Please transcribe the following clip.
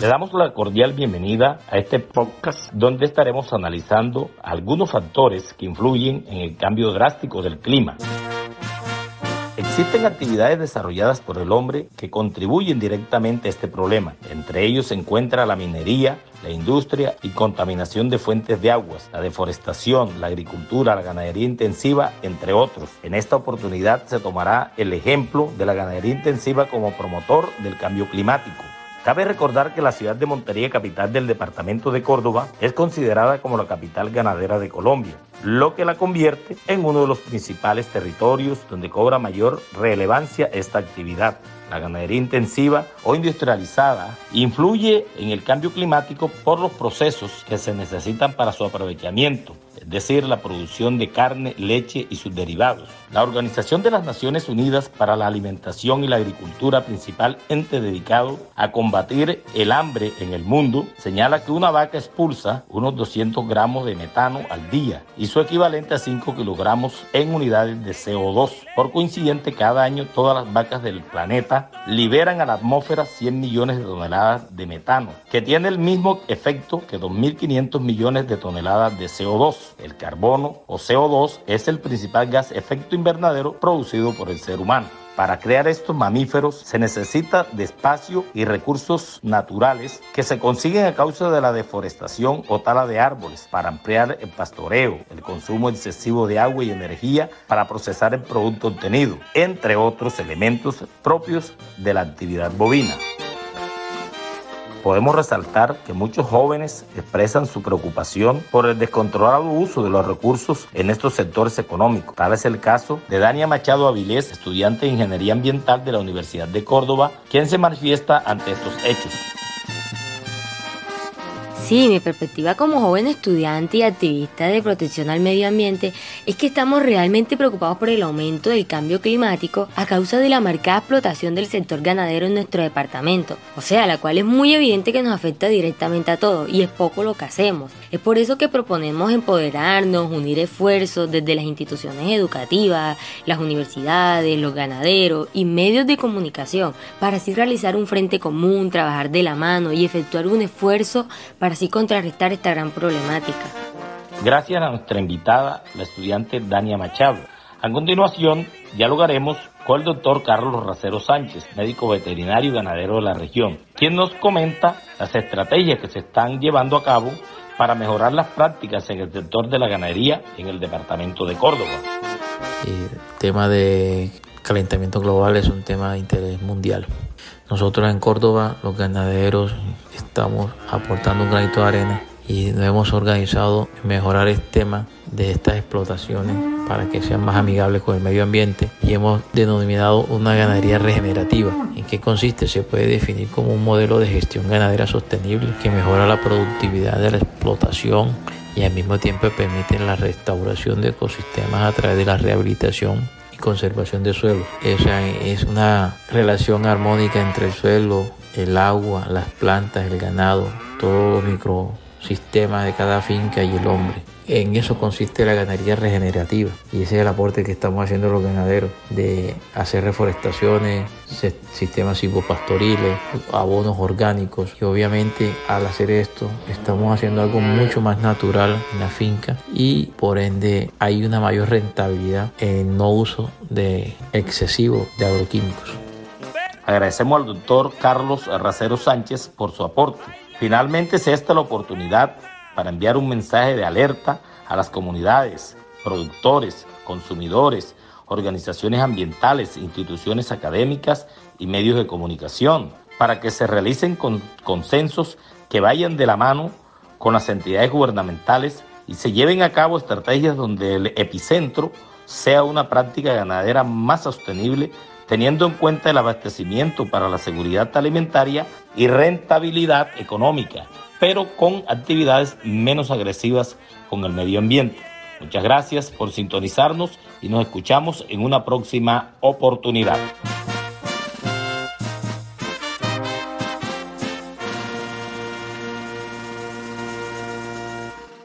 Le damos la cordial bienvenida a este podcast donde estaremos analizando algunos factores que influyen en el cambio drástico del clima. Existen actividades desarrolladas por el hombre que contribuyen directamente a este problema. Entre ellos se encuentra la minería, la industria y contaminación de fuentes de aguas, la deforestación, la agricultura, la ganadería intensiva, entre otros. En esta oportunidad se tomará el ejemplo de la ganadería intensiva como promotor del cambio climático. Cabe recordar que la ciudad de Montería, capital del departamento de Córdoba, es considerada como la capital ganadera de Colombia, lo que la convierte en uno de los principales territorios donde cobra mayor relevancia esta actividad. La ganadería intensiva o industrializada influye en el cambio climático por los procesos que se necesitan para su aprovechamiento, es decir, la producción de carne, leche y sus derivados. La Organización de las Naciones Unidas para la Alimentación y la Agricultura, principal ente dedicado a combatir el hambre en el mundo, señala que una vaca expulsa unos 200 gramos de metano al día y su equivalente a 5 kilogramos en unidades de CO2. Por coincidente, cada año todas las vacas del planeta liberan a la atmósfera 100 millones de toneladas de metano, que tiene el mismo efecto que 2.500 millones de toneladas de CO2. El carbono o CO2 es el principal gas efecto invernadero producido por el ser humano. Para crear estos mamíferos se necesita de espacio y recursos naturales que se consiguen a causa de la deforestación o tala de árboles para ampliar el pastoreo, el consumo excesivo de agua y energía para procesar el producto obtenido, entre otros elementos propios de la actividad bovina. Podemos resaltar que muchos jóvenes expresan su preocupación por el descontrolado uso de los recursos en estos sectores económicos. Tal es el caso de Dania Machado Avilés, estudiante de Ingeniería Ambiental de la Universidad de Córdoba, quien se manifiesta ante estos hechos. Sí, mi perspectiva como joven estudiante y activista de protección al medio ambiente es que estamos realmente preocupados por el aumento del cambio climático a causa de la marcada explotación del sector ganadero en nuestro departamento, o sea, la cual es muy evidente que nos afecta directamente a todos y es poco lo que hacemos. Es por eso que proponemos empoderarnos, unir esfuerzos desde las instituciones educativas, las universidades, los ganaderos y medios de comunicación para así realizar un frente común, trabajar de la mano y efectuar un esfuerzo para así contrarrestar esta gran problemática. Gracias a nuestra invitada, la estudiante Dania Machado. A continuación, dialogaremos con el doctor Carlos Racero Sánchez, médico veterinario y ganadero de la región, quien nos comenta las estrategias que se están llevando a cabo para mejorar las prácticas en el sector de la ganadería en el departamento de Córdoba. El tema de calentamiento global es un tema de interés mundial. Nosotros en Córdoba, los ganaderos, estamos aportando un granito de arena y nos hemos organizado en mejorar el tema de estas explotaciones para que sean más amigables con el medio ambiente y hemos denominado una ganadería regenerativa. ¿En qué consiste? Se puede definir como un modelo de gestión ganadera sostenible que mejora la productividad de la explotación y al mismo tiempo permite la restauración de ecosistemas a través de la rehabilitación conservación de suelo. Esa es una relación armónica entre el suelo, el agua, las plantas, el ganado, todo los microsistemas de cada finca y el hombre. En eso consiste la ganadería regenerativa y ese es el aporte que estamos haciendo los ganaderos de hacer reforestaciones, sistemas silvopastoriles, abonos orgánicos y obviamente al hacer esto estamos haciendo algo mucho más natural en la finca y por ende hay una mayor rentabilidad en no uso de excesivo de agroquímicos. Agradecemos al doctor Carlos Racero Sánchez por su aporte. Finalmente es esta la oportunidad para enviar un mensaje de alerta a las comunidades, productores, consumidores, organizaciones ambientales, instituciones académicas y medios de comunicación, para que se realicen consensos que vayan de la mano con las entidades gubernamentales y se lleven a cabo estrategias donde el epicentro sea una práctica ganadera más sostenible, teniendo en cuenta el abastecimiento para la seguridad alimentaria y rentabilidad económica pero con actividades menos agresivas con el medio ambiente. Muchas gracias por sintonizarnos y nos escuchamos en una próxima oportunidad.